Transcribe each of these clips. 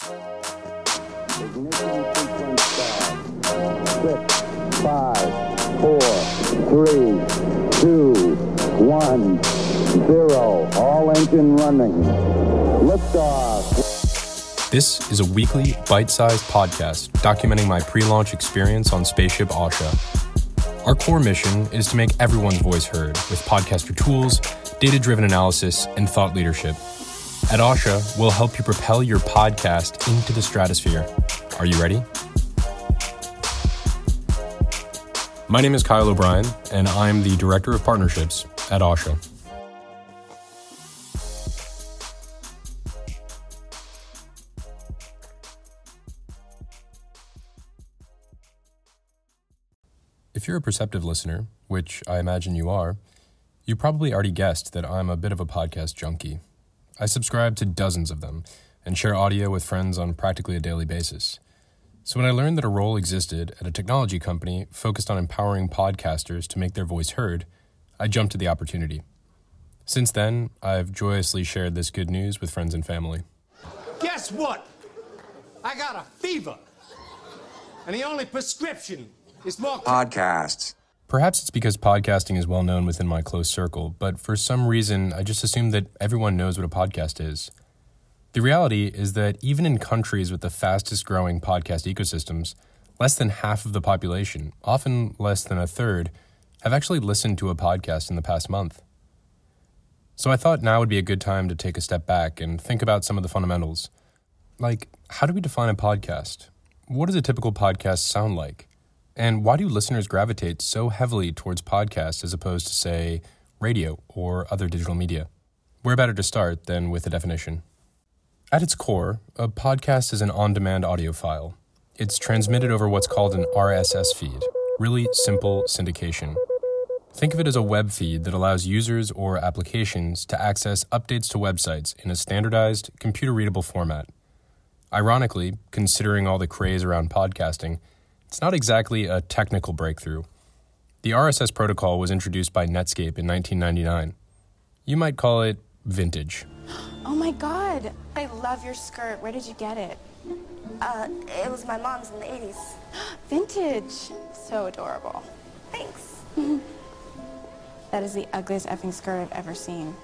Six, five, four, three, two, one, zero. All engine running. This is a weekly, bite sized podcast documenting my pre launch experience on Spaceship Ausha. Our core mission is to make everyone's voice heard with podcaster tools, data driven analysis, and thought leadership. At Ausha, we'll help you propel your podcast into the stratosphere. Are you ready? My name is Kyle O'Brien, and I'm the Director of Partnerships at Ausha. If you're a perceptive listener, which I imagine you are, you probably already guessed that I'm a bit of a podcast junkie. I subscribe to dozens of them and share audio with friends on practically a daily basis. So when I learned that a role existed at a technology company focused on empowering podcasters to make their voice heard, I jumped at the opportunity. Since then, I've joyously shared this good news with friends and family. Guess what? I got a fever. And the only prescription is more. podcasts. Perhaps it's because podcasting is well known within my close circle, but for some reason, I just assume that everyone knows what a podcast is. The reality is that even in countries with the fastest growing podcast ecosystems, less than half of the population, often less than a third, have actually listened to a podcast in the past month. So I thought now would be a good time to take a step back and think about some of the fundamentals. Like, how do we define a podcast? What does a typical podcast sound like? And why do listeners gravitate so heavily towards podcasts as opposed to, say, radio or other digital media? Where better to start than with a definition? At its core, a podcast is an on demand audio file. It's transmitted over what's called an RSS feed, really simple syndication. Think of it as a web feed that allows users or applications to access updates to websites in a standardized, computer readable format. Ironically, considering all the craze around podcasting, it's not exactly a technical breakthrough. The RSS protocol was introduced by Netscape in 1999. You might call it vintage. Oh my god, I love your skirt. Where did you get it? Uh, it was my mom's in the 80s. Vintage. So adorable. Thanks. That is the ugliest effing skirt I've ever seen.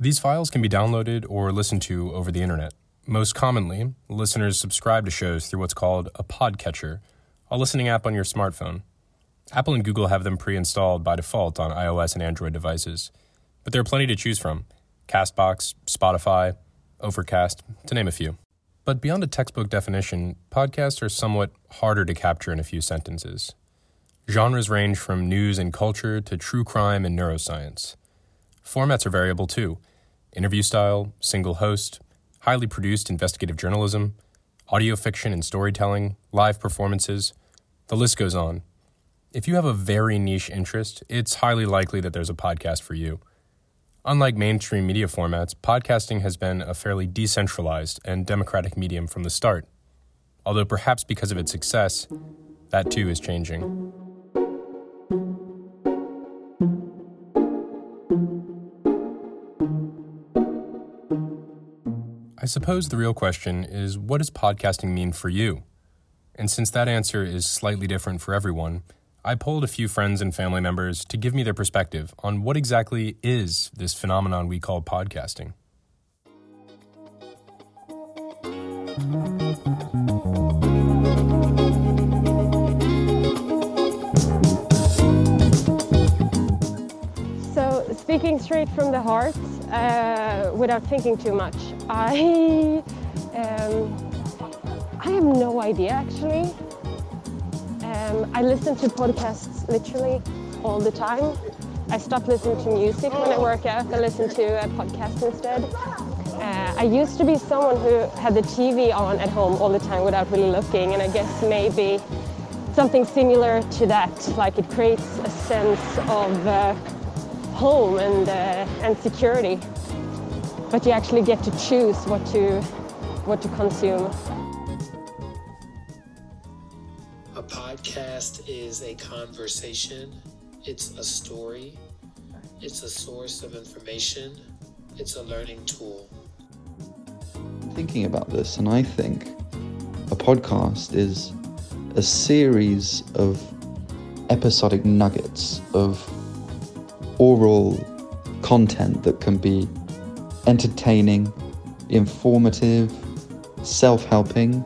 These files can be downloaded or listened to over the internet. Most commonly, listeners subscribe to shows through what's called a podcatcher, a listening app on your smartphone. Apple and Google have them pre installed by default on iOS and Android devices, but there are plenty to choose from Castbox, Spotify, Overcast, to name a few. But beyond a textbook definition, podcasts are somewhat harder to capture in a few sentences. Genres range from news and culture to true crime and neuroscience. Formats are variable too interview style, single host, highly produced investigative journalism, audio fiction and storytelling, live performances. The list goes on. If you have a very niche interest, it's highly likely that there's a podcast for you. Unlike mainstream media formats, podcasting has been a fairly decentralized and democratic medium from the start. Although perhaps because of its success, that too is changing. I suppose the real question is what does podcasting mean for you? And since that answer is slightly different for everyone, I polled a few friends and family members to give me their perspective on what exactly is this phenomenon we call podcasting. Speaking straight from the heart, uh, without thinking too much, I um, I have no idea actually. Um, I listen to podcasts literally all the time. I stop listening to music when I work out. I listen to a podcast instead. Uh, I used to be someone who had the TV on at home all the time without really looking, and I guess maybe something similar to that. Like it creates a sense of uh, home and uh, and security, but you actually get to choose what to what to consume. A podcast is a conversation, it's a story, it's a source of information, it's a learning tool. thinking about this, and I think a podcast is a series of episodic nuggets of oral content that can be entertaining, informative, self helping,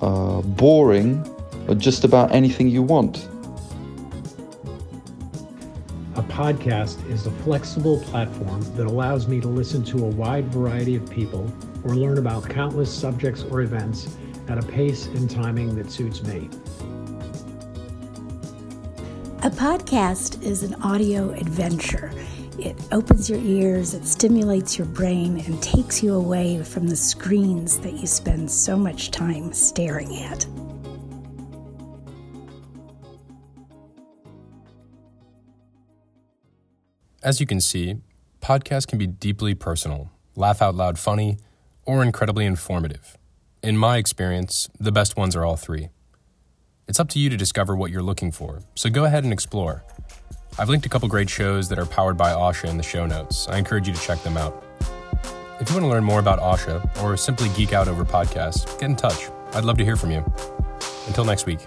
uh, boring, or just about anything you want. A podcast is a flexible platform that allows me to listen to a wide variety of people or learn about countless subjects or events at a pace and timing that suits me. Podcast is an audio adventure. It opens your ears, it stimulates your brain, and takes you away from the screens that you spend so much time staring at. As you can see, podcasts can be deeply personal, laugh out loud funny, or incredibly informative. In my experience, the best ones are all three. It's up to you to discover what you're looking for, so go ahead and explore. I've linked a couple great shows that are powered by Ausha in the show notes. I encourage you to check them out. If you want to learn more about Ausha or simply geek out over podcasts, get in touch. I'd love to hear from you. Until next week.